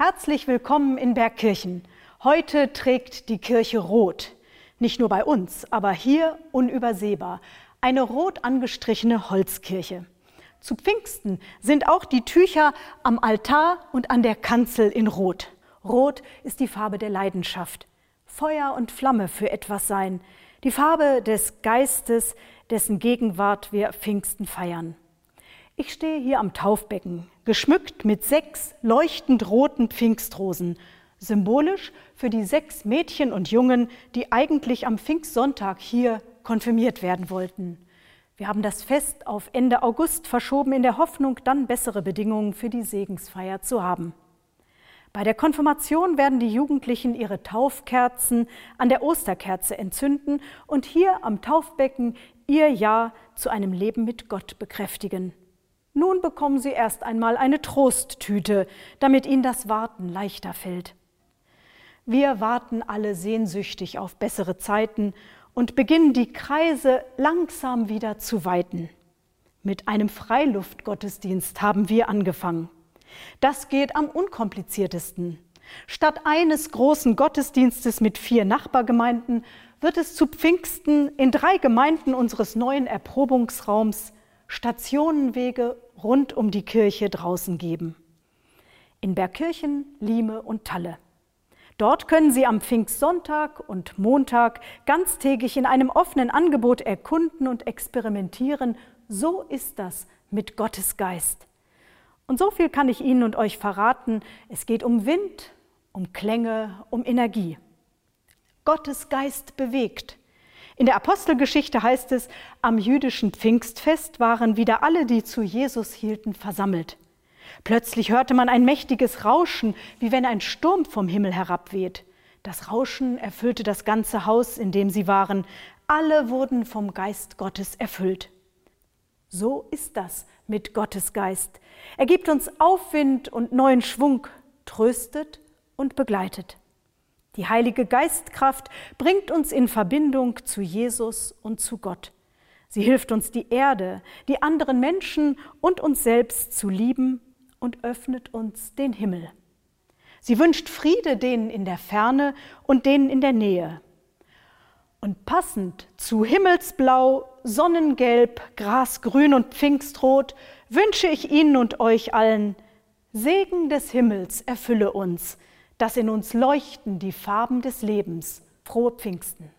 Herzlich willkommen in Bergkirchen. Heute trägt die Kirche rot. Nicht nur bei uns, aber hier unübersehbar. Eine rot angestrichene Holzkirche. Zu Pfingsten sind auch die Tücher am Altar und an der Kanzel in Rot. Rot ist die Farbe der Leidenschaft. Feuer und Flamme für etwas sein. Die Farbe des Geistes, dessen Gegenwart wir Pfingsten feiern. Ich stehe hier am Taufbecken, geschmückt mit sechs leuchtend roten Pfingstrosen, symbolisch für die sechs Mädchen und Jungen, die eigentlich am Pfingstsonntag hier konfirmiert werden wollten. Wir haben das Fest auf Ende August verschoben in der Hoffnung, dann bessere Bedingungen für die Segensfeier zu haben. Bei der Konfirmation werden die Jugendlichen ihre Taufkerzen an der Osterkerze entzünden und hier am Taufbecken ihr Ja zu einem Leben mit Gott bekräftigen. Nun bekommen Sie erst einmal eine Trosttüte, damit Ihnen das Warten leichter fällt. Wir warten alle sehnsüchtig auf bessere Zeiten und beginnen die Kreise langsam wieder zu weiten. Mit einem Freiluftgottesdienst haben wir angefangen. Das geht am unkompliziertesten. Statt eines großen Gottesdienstes mit vier Nachbargemeinden wird es zu Pfingsten in drei Gemeinden unseres neuen Erprobungsraums Stationenwege rund um die Kirche draußen geben. In Bergkirchen, Lieme und Talle. Dort können Sie am Pfingstsonntag und Montag ganztägig in einem offenen Angebot erkunden und experimentieren. So ist das mit Gottes Geist. Und so viel kann ich Ihnen und euch verraten. Es geht um Wind, um Klänge, um Energie. Gottes Geist bewegt. In der Apostelgeschichte heißt es, am jüdischen Pfingstfest waren wieder alle, die zu Jesus hielten, versammelt. Plötzlich hörte man ein mächtiges Rauschen, wie wenn ein Sturm vom Himmel herabweht. Das Rauschen erfüllte das ganze Haus, in dem sie waren. Alle wurden vom Geist Gottes erfüllt. So ist das mit Gottes Geist. Er gibt uns Aufwind und neuen Schwung, tröstet und begleitet. Die Heilige Geistkraft bringt uns in Verbindung zu Jesus und zu Gott. Sie hilft uns, die Erde, die anderen Menschen und uns selbst zu lieben und öffnet uns den Himmel. Sie wünscht Friede denen in der Ferne und denen in der Nähe. Und passend zu Himmelsblau, Sonnengelb, Grasgrün und Pfingstrot wünsche ich Ihnen und euch allen, Segen des Himmels erfülle uns, dass in uns leuchten die Farben des Lebens. Frohe Pfingsten.